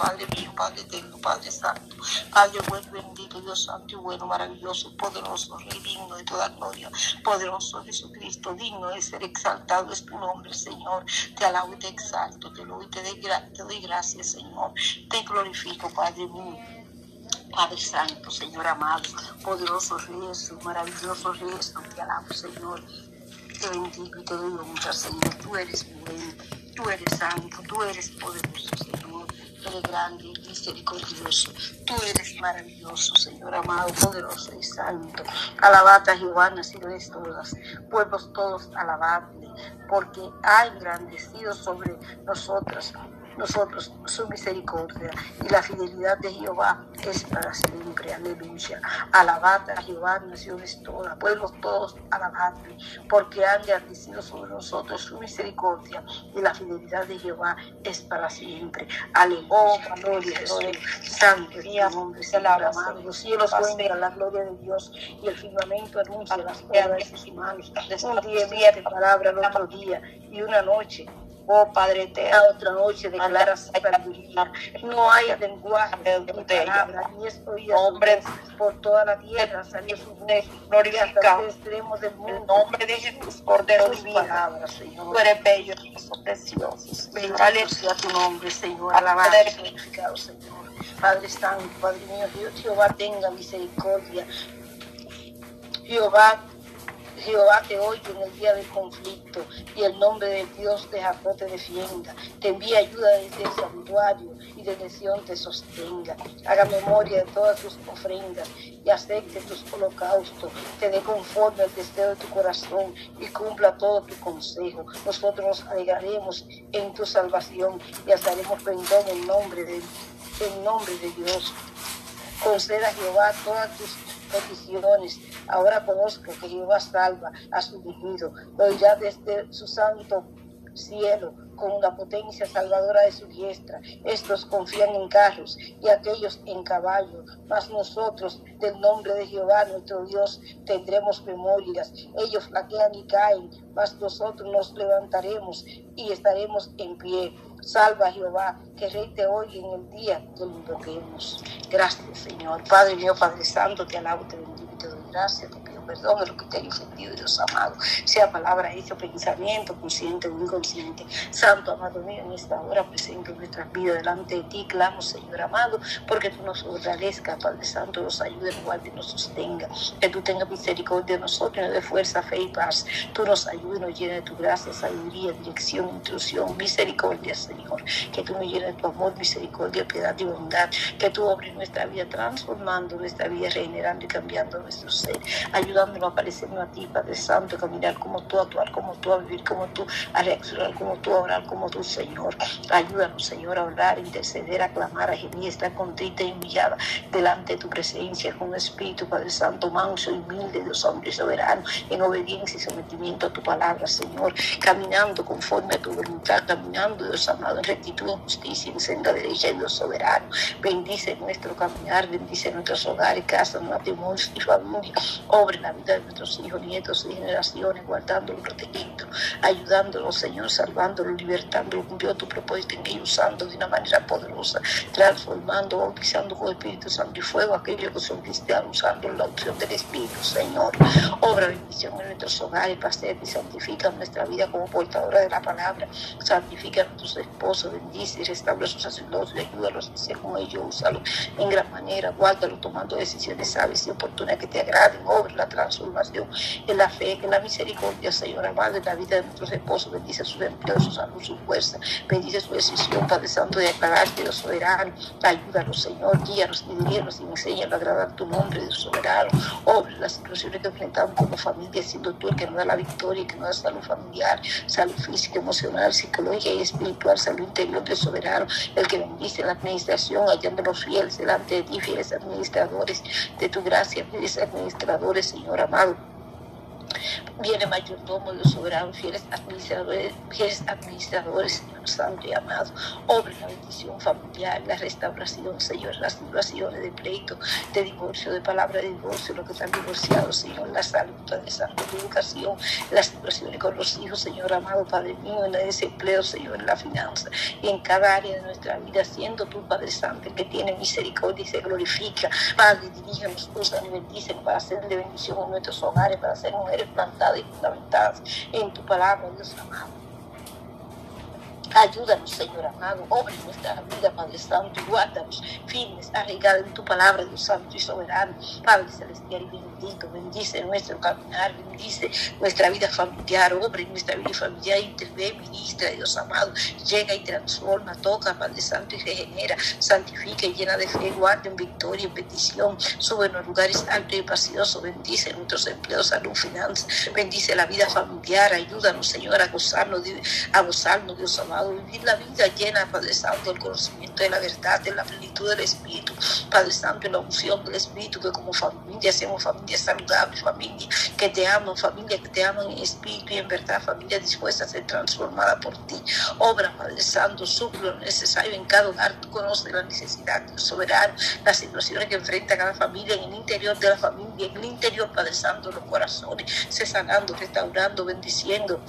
Padre mío, Padre eterno, Padre santo, Padre bueno, bendito, Dios santo y bueno, maravilloso, poderoso, rey digno de toda gloria, poderoso Jesucristo, digno de ser exaltado es tu nombre, Señor. Te alabo y te exalto, te lo y te doy gracias, Señor. Te glorifico, Padre mío. Padre Santo, Señor amado, poderoso Rey Jesús, maravilloso Rey te alabo, Señor. Te bendigo y te doy honra, Señor. Tú eres bueno, tú eres santo, tú eres poderoso, Señor. Eres grande misericordioso. Tú eres maravilloso, Señor amado, poderoso y santo. Alabad a Jehová, naciones todas, pueblos todos alabadle, porque ha engrandecido sobre nosotros nosotros su misericordia y la fidelidad de Jehová es para siempre. Aleluya. Alabad a Jehová, naciones todas, pueblos todos, alabadle, porque han agradecido sobre nosotros su misericordia y la fidelidad de Jehová es para siempre. Aleluya. Oh, gloria, gloria. Santo es nombre, se alaba, Los cielos cuentan la gloria de Dios y el firmamento anuncia las obras de sus manos. Un día emite palabra el otro día y una noche Oh Padre eterno, otra noche declara sabiduría. No hay lenguaje de palabra, ni es oída hombre por toda la tierra. Salió su voz gloria hasta los extremos del mundo. En nombre de Jesús, Cordero divino. Palabras, Señor. Tú eres bello, y precioso. Bendito sea tu nombre, Señor. Alabado, glorificado, Señor. Padre Santo, Padre mío, Dios, Jehová tenga misericordia. Jehová Jehová te oye en el día del conflicto y el nombre del Dios de Jacob te defienda. Te envía ayuda desde el santuario y desde Sion te sostenga. Haga memoria de todas tus ofrendas y acepte tus holocaustos. Te dé conforme el deseo de tu corazón y cumpla todo tu consejo. Nosotros nos alegraremos en tu salvación y haremos perdón en nombre de, en nombre de Dios. Conceda a Jehová todas tus peticiones. Ahora conozco que Jehová salva a su ungido. Lo oirá desde su santo cielo con la potencia salvadora de su diestra. Estos confían en carros y aquellos en caballos, mas nosotros del nombre de Jehová nuestro Dios tendremos memorias. Ellos flaquean y caen, mas nosotros nos levantaremos y estaremos en pie. Salva Jehová, que Rey te en el día que lo. Gracias, Señor. Padre mío, Padre Santo, te alabo, te bendigo y te doy gracias perdón de lo que te haya ofendido, Dios amado, sea palabra, hecho, pensamiento, consciente o inconsciente. Santo, amado mío, en esta hora presente en nuestras vidas delante de ti, clamo, Señor amado, porque tú nos fortalezcas, Padre Santo, nos ayude, nos guarde nos sostenga, que tú tengas misericordia de nosotros, nos dé fuerza, fe y paz. Tú nos ayudes, nos llenes de tu gracia, sabiduría, dirección, instrucción, misericordia, Señor. Que tú nos llenes de tu amor, misericordia, piedad y bondad. Que tú obres nuestra vida, transformando nuestra vida, regenerando y cambiando nuestro ser. Ayuda ayudándonos a a ti, Padre Santo, caminar como tú, a actuar como tú, a vivir como tú, a reaccionar como tú, a orar como tú, Señor. Ayúdanos, Señor, a orar, a interceder, a clamar, a gemir, estar contrita y humillada delante de tu presencia con espíritu, Padre Santo, manso y humilde, Dios hombre soberano, en obediencia y sometimiento a tu palabra, Señor, caminando conforme a tu voluntad, caminando, Dios amado, en rectitud, en justicia, en senda derecha, Dios soberano. Bendice nuestro caminar, bendice nuestros hogares, casas, matrimonios y familia. Obre la vida de nuestros hijos, nietos y generaciones, guardándolo, protegiendo, ayudándolo, Señor, salvándolo, libertándolo, cumplió tu propósito en ellos, usando de una manera poderosa, transformando, bautizando con Espíritu Santo y Fuego aquellos que son cristianos, usando la opción del Espíritu, Señor. Obra bendición en nuestros hogares, pasea y santifica nuestra vida como portadora de la palabra, santifica a nuestros esposos, bendice y restaura sus sacerdotes, ayúdalos a ser como ellos, úsalo en gran manera, guárdalo tomando decisiones sabias y oportunas que te agraden, obra transformación, en la fe, en la misericordia, Señor amado, en la vida de nuestros esposos. Bendice su empleo, su salud, su fuerza. Bendice su decisión, Padre Santo, de declararte Dios soberano. Ayúdanos, Señor, guíanos y diríanos y enséñanos a agradar tu nombre, Dios soberano. Obre las situaciones que enfrentamos como familia, siendo tú el que nos da la victoria, que nos da salud familiar, salud física, emocional, psicológica y espiritual, salud interior, Dios soberano, el que bendice la administración, hallando los fieles delante de ti, fieles administradores de tu gracia, fieles administradores, Señor amado. Viene mayordomo, Dios soberano, fieles administradores, fieles administradores, Señor Santo y amado. Obre la bendición familiar, la restauración, Señor, las situaciones de pleito, de divorcio, de palabra de divorcio, lo que están divorciados, Señor, la salud, Padre Santo, la educación, las situaciones con los hijos, Señor amado, Padre mío, en el desempleo, Señor, en la finanza y en cada área de nuestra vida, siendo tu Padre Santo, el que tiene misericordia y se glorifica. Padre, dirígenos, usan y bendicen para hacer de bendición en nuestros hogares, para ser mujeres plantadas y en tu palabra, Dios amado. Ayúdanos, Señor amado, obre nuestra vida, Padre Santo, y guárdanos firmes, arraigados en tu palabra, Dios Santo y soberano, Padre celestial y bendito, bendice nuestro caminar, bendice nuestra vida familiar, obre nuestra vida familiar, intervé, ministra, Dios amado, llega y transforma, toca, Padre Santo, y regenera, santifica y llena de fe, guarda en victoria, en bendición, sube en los lugares altos y espaciosos, bendice nuestros empleos, salud, finanzas, bendice la vida familiar, ayúdanos, Señor, a gozarnos, a gozarnos, Dios amado vivir la vida llena, Padre Santo, del conocimiento de la verdad, de la plenitud del Espíritu, Padre Santo, la unción del Espíritu, que como familia seamos familia saludable, familia que te aman, familia que te aman en espíritu y en verdad, familia dispuesta a ser transformada por ti. Obra, Padre Santo, suple lo necesario en cada hogar, tú conoces la necesidad, soberano, las situaciones que enfrenta cada familia en el interior de la familia, en el interior, Padre Santo, los corazones, se sanando, restaurando, bendiciendo,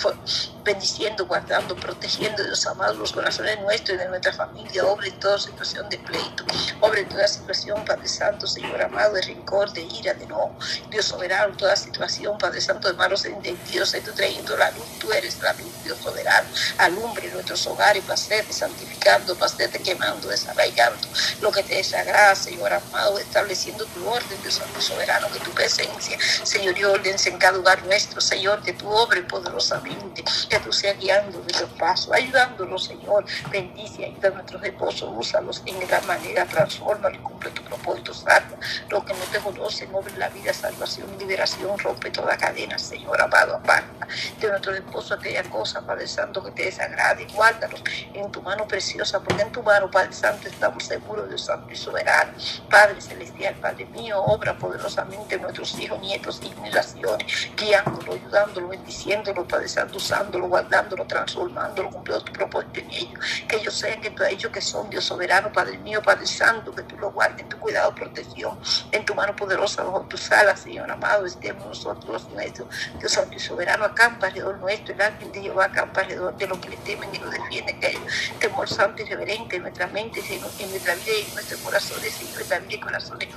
bendiciendo, guardando, protegiendo, Dios amado, los corazones nuestros y de nuestra familia, obra en toda situación de pleito, obra en toda situación, Padre Santo, Señor amado, de rencor, de ira, de no, Dios soberano, toda situación, Padre Santo, de malos entendidos, tú trayendo la luz, tú eres la luz, Dios soberano, alumbre nuestros hogares, para santificando, para quemando, desarraigando lo que te desagrada, Señor amado, estableciendo tu orden, Dios Santo soberano, que tu presencia, Señor, y orden en cada lugar nuestro, Señor, que tu obre poderosamente, que tú seas guiando nuestros pasos, ayudándolos, Señor, bendice, ayuda a nuestros esposos, úsalos en gran manera, transforma y cumple tu propósito, salva. Lo que no te conocen, obre la vida, salvación, liberación, rompe toda cadena, Señor, amado, aparta. De nuestros esposos aquella cosa, Padre Santo, que te desagrade, guárdalos en tu mano preciosa, porque en tu mano, Padre Santo, estamos seguros, Dios Santo y soberano, Padre Celestial, Padre mío, obra poderosamente en nuestros hijos, nietos y generaciones, guiándolo, ayudándolo, bendiciéndolo, Padre Santo, usándolo, guardándolo, transformándolo, cumpliendo tu propósito en ellos. Que ellos sean que tú has dicho que son Dios soberano, Padre mío, Padre Santo, que tú lo guardes en tu cuidado, protección, en tu mano poderosa, bajo tus alas, Señor amado, estemos nosotros nuestros, Dios Santo y soberano, acampa alrededor nuestro, el ángel de Jehová acampa alrededor de los que le temen y lo defienden, que ellos, temor santo y reverente en nuestra mente, en nuestra vida y en nuestros corazones, en nuestra vida y corazones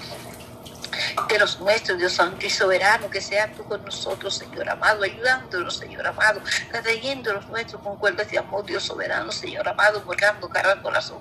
de los nuestros, Dios Santo y soberano, que sea tú con nosotros, Señor amado, ayudándonos, Señor amado, trayendo los nuestros con cuerdas de amor, Dios soberano, Señor amado, volcando cara al corazón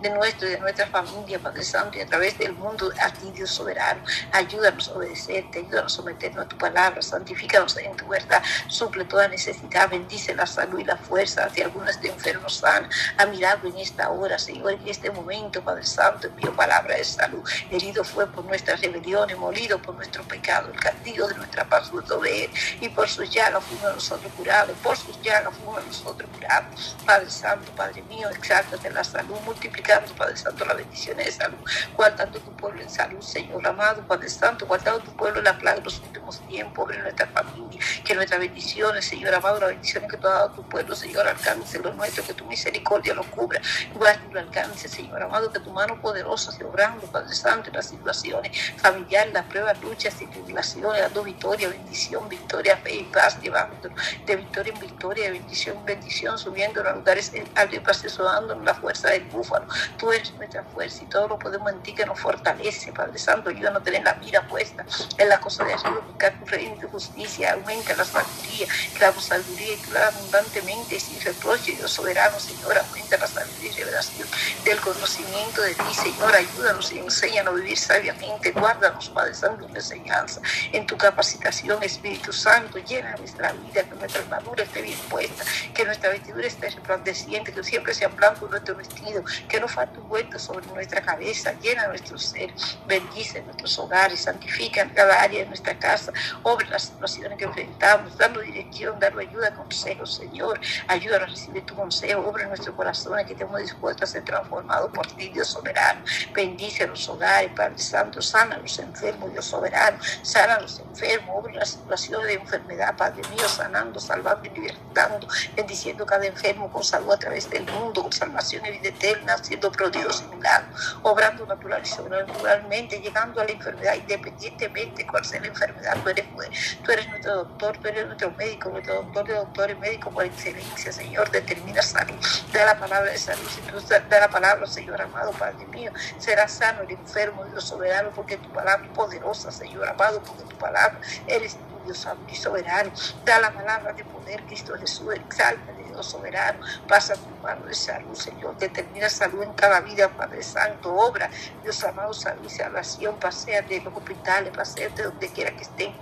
de nuestro y de nuestra familia, Padre Santo, y a través del mundo, a ti, Dios soberano, ayúdanos a obedecerte, ayúdanos a someternos a tu palabra, santifícanos en tu verdad, suple toda necesidad, bendice la salud y la fuerza, si alguno esté enfermo, sana, a mirarlo en esta hora, Señor, en este momento, Padre Santo, envío palabra de salud, herido fue por nuestra rebelión molido por nuestro pecado, el castigo de nuestra paz lo Él, y por sus llagas fuimos nosotros curados, por sus llagas fuimos nosotros curados. Padre Santo, Padre mío, exáltate la salud, multiplicando, Padre Santo, las bendiciones de salud, guardando tu pueblo en salud, Señor amado, Padre Santo, guardando tu pueblo en la plaga de los últimos tiempos, en nuestra familia, que nuestras bendiciones, Señor amado, las bendiciones que tú has dado a tu pueblo, Señor, alcance los nuestros, que tu misericordia lo cubra, y lo alcance, Señor amado, que tu mano poderosa obrando, Padre Santo, en las situaciones familiares las pruebas, luchas y tribulaciones, dando victoria, bendición, victoria, fe y paz, llevándonos de victoria en victoria, de bendición en bendición, subiendo a lugares altos y pasos, dándonos la fuerza del búfalo. Tú eres nuestra fuerza y todo lo podemos en ti que nos fortalece, Padre Santo. Ayúdanos a tener la mira puesta en la cosa de arriba, buscar tu reino y tu justicia, aumenta la sabiduría, la sabiduría y tú abundantemente, sin reproche, Dios soberano, Señor, aumenta la sabiduría y revelación del conocimiento de ti, Señor, ayúdanos y enséñanos a vivir sabiamente, guarda Padre Santo, en enseñanza, en tu capacitación, Espíritu Santo, llena nuestra vida, que nuestra armadura esté bien puesta, que nuestra vestidura esté resplandeciente, que siempre sea blanco nuestro vestido, que no falte un vuelto sobre nuestra cabeza, llena nuestro ser, bendice nuestros hogares, santifica cada área de nuestra casa, obra las situaciones que enfrentamos, dando dirección, dando ayuda, consejo, Señor, ayúdanos a recibir tu consejo, obra nuestro corazón, que estemos dispuestos a ser transformados por ti, Dios soberano, bendice los hogares, Padre Santo, sana los los enfermos, Dios soberano, sana a los enfermos, obra la situación de enfermedad, Padre mío, sanando, salvando y libertando, bendiciendo cada enfermo con salud a través del mundo, con salvación y vida eterna, haciendo prodigios y milagros, obrando natural y sobrenaturalmente, llegando a la enfermedad independientemente cuál sea la enfermedad, tú eres, tú eres nuestro doctor, tú eres nuestro médico, nuestro doctor de doctores, médico por excelencia, Señor, determina salud, da la palabra de salud, si tú da la palabra, Señor amado, Padre mío, será sano el enfermo, Dios soberano, porque tu palabra poderosa, Señor amado, porque tu palabra eres tu Dios santo y soberano, da la palabra de poder, Cristo Jesús, exalta Dios soberano, pasa tu mano de salud, Señor, determina salud en cada vida, Padre Santo, obra, Dios amado, salud y salvación, pasea de los hospitales, pasea de donde quiera que estén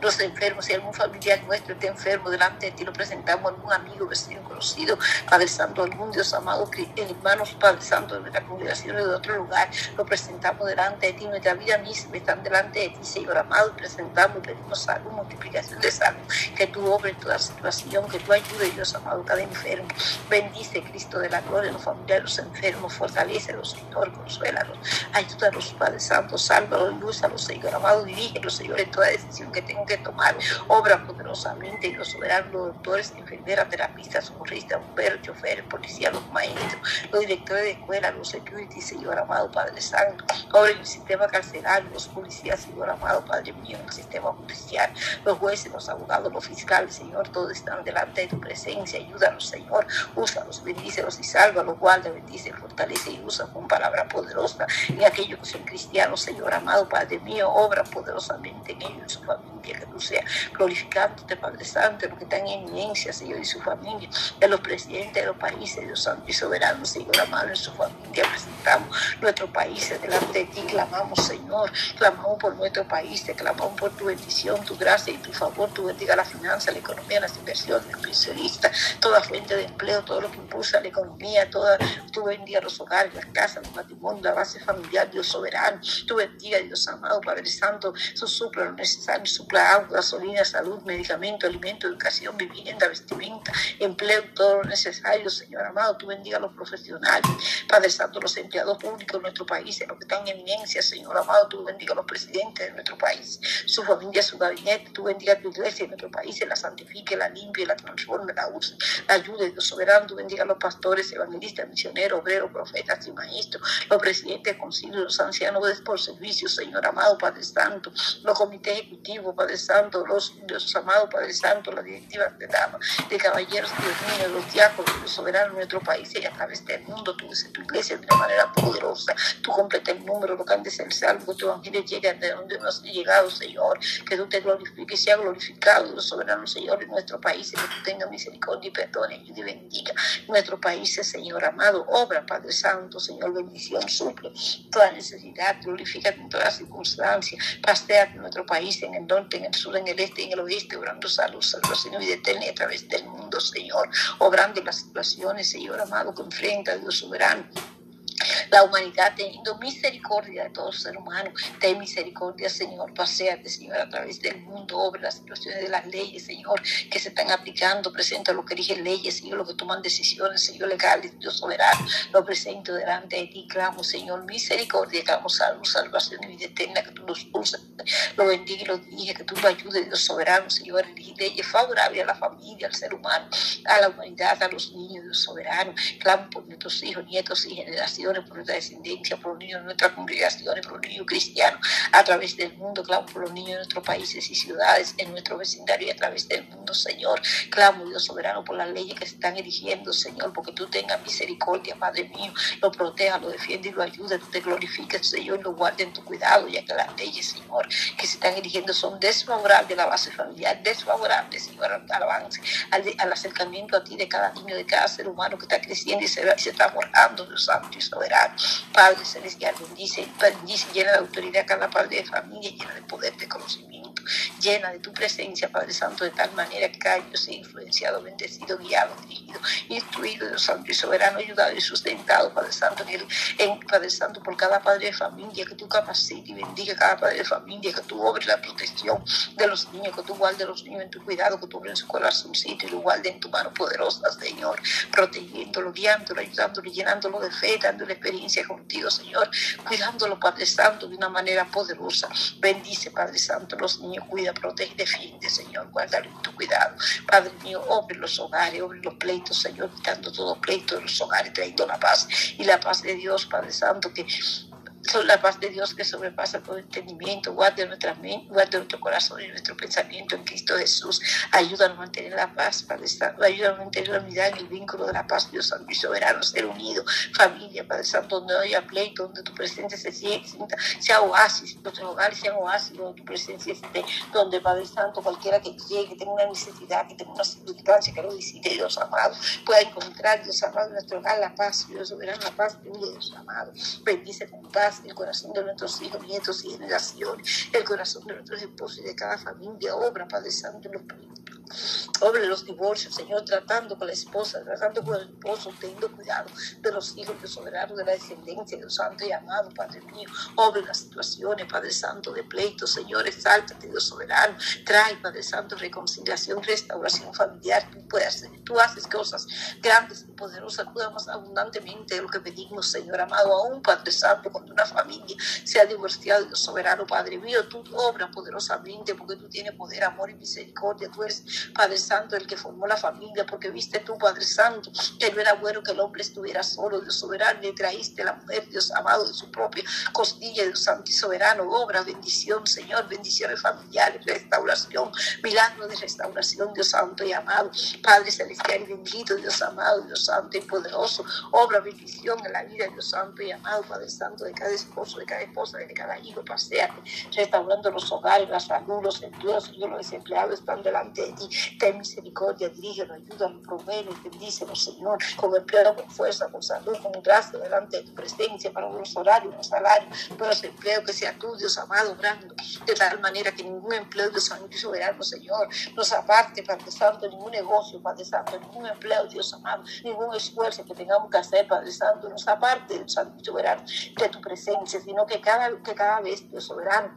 los enfermos, si algún familiar nuestro está enfermo, delante de ti lo presentamos, algún amigo, vecino, conocido, Padre Santo, algún Dios amado, hermanos, Padre Santo, de nuestra congregación de otro lugar, lo presentamos delante de ti, nuestra vida misma están delante de ti, Señor amado, presentamos pedimos salud, multiplicación de salud, que tú obres toda situación, que tú ayudes, Dios amado, cada enfermo. Bendice, Cristo de la gloria, los familiares, los enfermos, fortalecelos, Señor, consuélalos, ayúdalos, Padre Santo, sálvalos, lúzalos, Señor amado, dirígelos, Señor, en toda decisión que tengan que tomar. Obra poderosamente y los soberanos, los doctores, enfermeras, terapistas, socorristas, bomberos, choferes, policías, los maestros, los directores de escuela, los security, Señor amado Padre Santo. Obra en el sistema carcelario, los policías, Señor amado Padre mío, en el sistema judicial, los jueces, los abogados, los fiscales, Señor, todos están delante de tu presencia. Ayúdanos, Señor. Úsalos, bendícelos y sálvalos, guarda, bendice, fortalece y usa con palabra poderosa en aquellos que son cristianos, Señor amado Padre mío, obra poderosamente en ellos en su familia que tú seas glorificándote, Padre Santo, los que están en eminencia, Señor, y su familia, de los presidentes de los países, Dios Santo y Soberano, Señor amado, en su familia presentamos nuestros países delante de ti, clamamos, Señor, clamamos por nuestro país, te clamamos por tu bendición, tu gracia y tu favor, tu bendiga la finanza, la economía, las inversiones, los pensionistas, toda fuente de empleo, todo lo que impulsa la economía, toda, tu bendiga los hogares, las casas, los matrimonios, la base familiar, Dios soberano, tu bendiga, Dios amado, Padre Santo, su supla lo necesario, supla agua, gasolina, salud, medicamento, alimento, educación, vivienda, vestimenta, empleo, todo lo necesario, Señor amado. Tú bendiga a los profesionales, Padre Santo, los empleados públicos de nuestro país, en los que están en eminencia, Señor amado. Tú bendiga a los presidentes de nuestro país, su familia, su gabinete. Tú bendiga a tu iglesia en nuestro país, la santifique, la limpie, la transforme, la use, la ayude, Dios soberano. Tú bendiga a los pastores, evangelistas, misioneros, obreros, profetas y maestros, los presidentes, concilios, los ancianos por servicio, Señor amado, Padre Santo, los comités ejecutivos, Padre Santo, los Dios amado, Padre Santo, la directiva de damas, de caballeros, Dios mío, los diáconos, los soberanos de nuestro país y a través del mundo, tú tu iglesia de una manera poderosa, tú completa el número, lo de ser salvo, tu evangelio llega de donde nos ha llegado, Señor, que tú te glorifiques, sea glorificado, los soberanos, Señor, en nuestro país, y que tú tengas misericordia y perdón y bendiga nuestro país, Señor amado, obra, Padre Santo, Señor, bendición, suple toda necesidad, glorifícate en todas circunstancias, pastea nuestro país, en el norte, en el sur, en el este, en el oeste, obrando salud, salvación y eterna a través del mundo, Señor, obrando las situaciones, Señor amado, que enfrenta Dios soberano la humanidad teniendo misericordia de todo ser humano. Ten misericordia, Señor. Paseate, Señor, a través del mundo. Obra las situaciones de las leyes, Señor, que se están aplicando. Presenta lo que dije leyes, Señor, lo que toman decisiones, Señor, legales, Dios soberano. Lo presento delante de ti. Clamo, Señor, misericordia. Clamo salud, salvación y vida eterna. Que tú nos usas. Lo bendiga y lo dirige. Que tú nos ayudes, Dios soberano, Señor. Elige leyes favorables a la familia, al ser humano, a la humanidad, a los niños, Dios soberano. Clamo por nuestros hijos, nietos y generaciones por nuestra descendencia, por los niños de nuestra congregación, por los niños cristianos a través del mundo. Clamo por los niños de nuestros países y ciudades, en nuestro vecindario y a través del mundo, Señor. Clamo, Dios soberano, por las leyes que se están erigiendo, Señor, porque tú tengas misericordia, Padre mío. Lo proteja, lo defiende y lo ayuda. Tú te glorifiques, Señor, lo guarde en tu cuidado, ya que las leyes, Señor, que se están erigiendo son desfavorables a la base familiar, desfavorables, Señor, al avance, al, acercamiento a ti de cada niño, de cada ser humano que está creciendo y se, se está forjando, Dios Santo y soberano. Padre Celestial, bendice, bendice, llena de autoridad cada padre de familia, llena de poder, de conocimiento. Llena de tu presencia, Padre Santo, de tal manera que cada Dios sea influenciado, bendecido, guiado, dirigido, instruido, Dios Santo y soberano, ayudado y sustentado, Padre Santo, en, Padre Santo, por cada padre de familia, que tú capacites y bendiga cada padre de familia, que tú obres la protección de los niños, que tú guardes a los niños en tu cuidado, que tú obres en su corazoncito y lo guardes en tu mano poderosa, Señor, protegiéndolo, guiándolo, ayudándolo, llenándolo de fe, dándole experiencia contigo, Señor, cuidándolo, Padre Santo, de una manera poderosa. Bendice, Padre Santo, los niños, cuida, protege, defiende, Señor, guárdalo en tu cuidado. Padre mío, obre los hogares, obre los pleitos, Señor, quitando todo pleito de los hogares, trayendo la paz y la paz de Dios, Padre Santo, que son la paz de Dios que sobrepasa todo entendimiento. Guarde nuestra mente, guarde nuestro corazón y nuestro pensamiento en Cristo Jesús. Ayúdanos a mantener la paz, Padre Santo. Ayúdanos a mantener la unidad en el vínculo de la paz, Dios Santo y soberano. Ser unido, familia, Padre Santo, donde haya pleito, donde tu presencia se sienta, sea oasis, nuestros hogares sean oasis, donde tu presencia esté, donde, Padre Santo, cualquiera que llegue, que tenga una necesidad, que tenga una circunstancia, que lo visite, Dios amado, pueda encontrar, Dios amado, en nuestro hogar la paz, Dios soberano, la paz de Dios amado. Bendice con paz el corazón de nuestros hijos, nietos y generaciones, el corazón de nuestros esposos y de cada familia, obra, Padre Santo, los Obre los divorcios, Señor, tratando con la esposa, tratando con el esposo, teniendo cuidado de los hijos, de soberanos, de la descendencia, Dios Santo y amado, Padre mío. Obre las situaciones, Padre Santo, de pleito, Señor, exáltate, Dios soberano. Trae, Padre Santo, reconciliación, restauración familiar. Tú puedes hacer, tú haces cosas grandes y poderosas, más abundantemente de lo que pedimos, Señor amado, aún, Padre Santo, cuando una familia se ha divorciado, Dios soberano, Padre mío, tú obras poderosamente porque tú tienes poder, amor y misericordia. Tú eres Padre Santo, el que formó la familia, porque viste tú, Padre Santo, que no era bueno que el hombre estuviera solo, Dios soberano, le traíste la mujer, Dios amado, de su propia costilla, Dios Santo y soberano, obra, bendición, Señor, bendiciones familiares, restauración, milagro de restauración, Dios Santo y amado, Padre Celestial y bendito, Dios amado, Dios Santo y poderoso, obra, bendición en la vida, Dios Santo y amado, Padre Santo, de cada esposo, de cada esposa, de cada hijo, paseate, restaurando los hogares, las salud, los empleos, Señor, los desempleados están delante de ti, ten misericordia, dirígelo, ayúdalo, provee, bendícelo, Señor, con empleo, con fuerza, con salud, con gracia delante de tu presencia, para los horarios, los salarios, para los empleos, que sea tú, Dios amado, obrando, de tal manera que ningún empleo de soberano, Señor, nos aparte, Padre Santo, ningún negocio, Padre Santo, ningún empleo, Dios amado, ningún esfuerzo que tengamos que hacer, Padre Santo, nos aparte, Dios Santo soberano, de tu presencia, sino que cada, que cada vez, Dios soberano,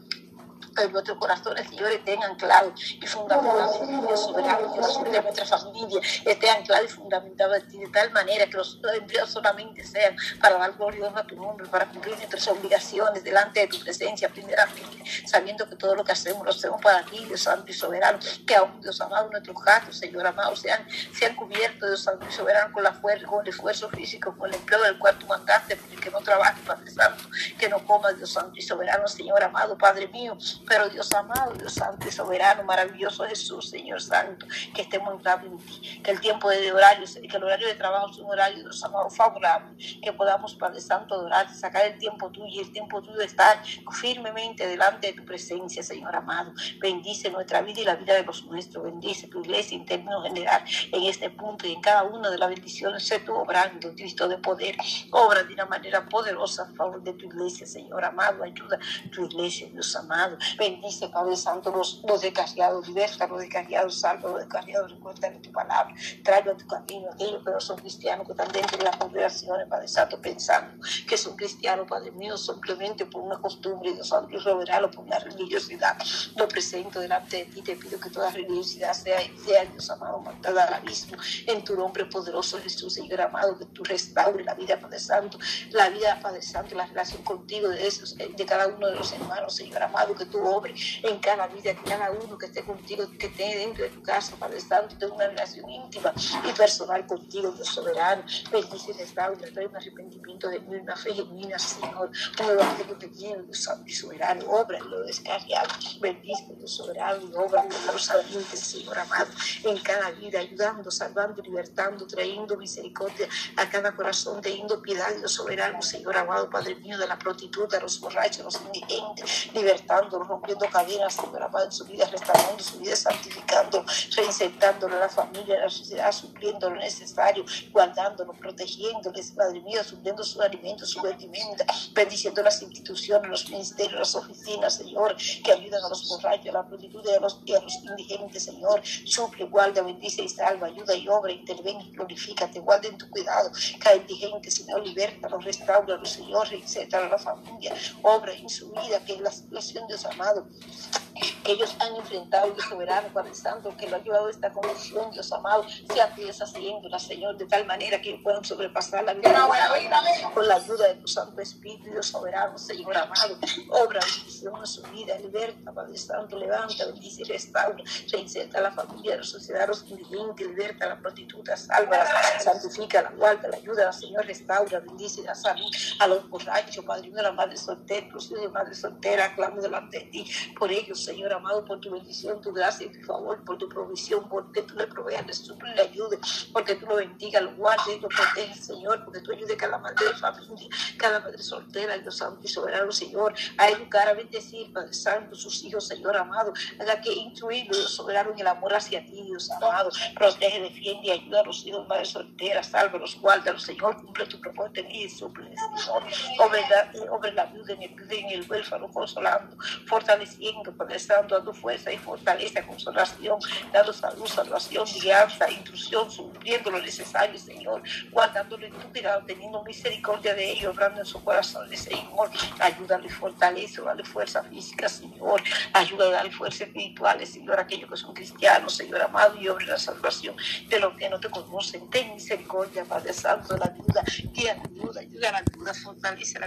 que nuestros corazones, Señor, estén anclados y fundamentados en Dios soberano, Dios de nuestra familia, esté anclado y fundamentado en ti, de tal manera que los empleos solamente sean para dar gloria a tu nombre, para cumplir nuestras obligaciones delante de tu presencia, primeramente, sabiendo que todo lo que hacemos lo hacemos para ti, Dios Santo y Soberano, que aún, Dios amado, nuestros gatos, Señor amado, sean, sean cubiertos, Dios Santo y Soberano, con la fuerza, con el esfuerzo físico, con el empleo del cual tú mandaste, porque que no trabaje, Padre Santo, que no coma, Dios Santo y Soberano, Señor amado, Padre mío, pero Dios amado, Dios santo y soberano, maravilloso Jesús, Señor santo, que estemos entrados en ti, que el tiempo de horario, que el horario de trabajo sea un horario, Dios amado, favorable, que podamos, Padre Santo, adorar, sacar el tiempo tuyo y el tiempo tuyo de estar firmemente delante de tu presencia, Señor amado. Bendice nuestra vida y la vida de los nuestros, bendice tu iglesia en términos general, en este punto y en cada una de las bendiciones, sé tú obrando, Cristo de poder, obra de una manera poderosa a favor de tu iglesia, Señor amado, ayuda tu iglesia, Dios amado. Bendice, Padre Santo, los, los descarriados, los descarriados, salva los descarriados, recuerda tu palabra, tráelo a tu camino, aquellos que no son cristianos, que están dentro de las congregaciones, Padre Santo, pensando que son cristianos, Padre mío, simplemente por una costumbre, Dios Santo, y revelarlo por una religiosidad. Lo presento delante de ti, te pido que toda religiosidad sea, sea Dios amado, mandada al abismo, en tu nombre poderoso, Jesús, Señor amado, que tú restaures la vida, Padre Santo, la vida, Padre Santo, la relación contigo de, esos, de cada uno de los hermanos, Señor amado, que tú en cada vida, que cada uno que esté contigo, que esté dentro de tu casa, Padre Santo, tenga una relación íntima y personal contigo, Dios soberano. Bendice y restaura, trae un arrepentimiento de mí, una fe genuina, Señor, un evangelio que tiene, Dios Santo y soberano, obra lo descarriado, bendice, Dios soberano, y obra poderosamente, Señor amado, en cada vida, ayudando, salvando, libertando, trayendo misericordia a cada corazón, teniendo piedad, Dios soberano, Señor amado, Padre mío, de la prostitución prostitutas, a los borrachos, los indigentes, libertándolos, rompiendo cadenas, en su vida, restaurando su vida, santificando, reinsertándolo a la familia, a la sociedad, supliendo lo necesario, guardándolo, protegiéndoles, Padre mío, supliendo sus alimentos, su vestimenta, bendiciendo las instituciones, los ministerios, las oficinas, Señor, que ayudan a los borrachos, a la prostituta y a los, indigentes, Señor. Suple, guarda, bendice y salva, ayuda y obra, interven y glorifícate, guarda en tu cuidado. Cada indigente, Señor, liberta, los restaura, los Señor, reinserta a la familia, obra en su vida, que es la situación, Dios amado, que ellos han enfrentado, Dios soberano, Padre Santo, que lo ha llevado a esta condición, Dios amado, sea tú deshaciéndola, Señor, de tal manera que puedan sobrepasar la vida con la ayuda de tu Santo Espíritu, Dios soberano, Señor amado, obra bendición en su vida, liberta, Padre Santo, levanta, bendice y restaura, reinserta a la familia, a la sociedad, a los indigentes, liberta a la prostituta, salva, santifica, la guarda, la ayuda, Señor, restaura, bendice da salud a los borrachos, Padre mío, la madre soltera, de madre soltera, clamo delante ti, por ellos, Señor amado, por tu bendición, tu gracia tu favor, por tu provisión, porque tú le proveas, le suples, le ayudes, porque tú lo bendigas, lo guardes, lo proteges, Señor, porque tú ayudes a cada madre de familia, cada madre soltera, Dios Santo y soberano, Señor, a educar, a bendecir, Padre Santo, sus hijos, Señor amado, haga que instruirlo, Dios soberano, el amor hacia ti, Dios amado, protege, defiende ayuda a los hijos, madres solteras, sálvalos, guárdalos, Señor, cumple tu propósito en ellos, suple, Señor, obre la viuda en el, en el huérfano, consolando, fortaleciendo, Padre Santo, dando fuerza y fortaleza, consolación, dando salud, salvación, guianza, intrusión, supliendo lo necesario, Señor, guardándolo en tu cuidado, teniendo misericordia de ellos, obrando en su corazón, Señor, ayúdale, fortalece, dale fuerza física, Señor, ayuda a darle fuerza espiritual, Señor, a aquellos que son cristianos, Señor amado, y obre la salvación de los que no te conocen, ten misericordia, Padre Santo, la ayuda, guía la ayuda, ayuda la ayuda, fortalece la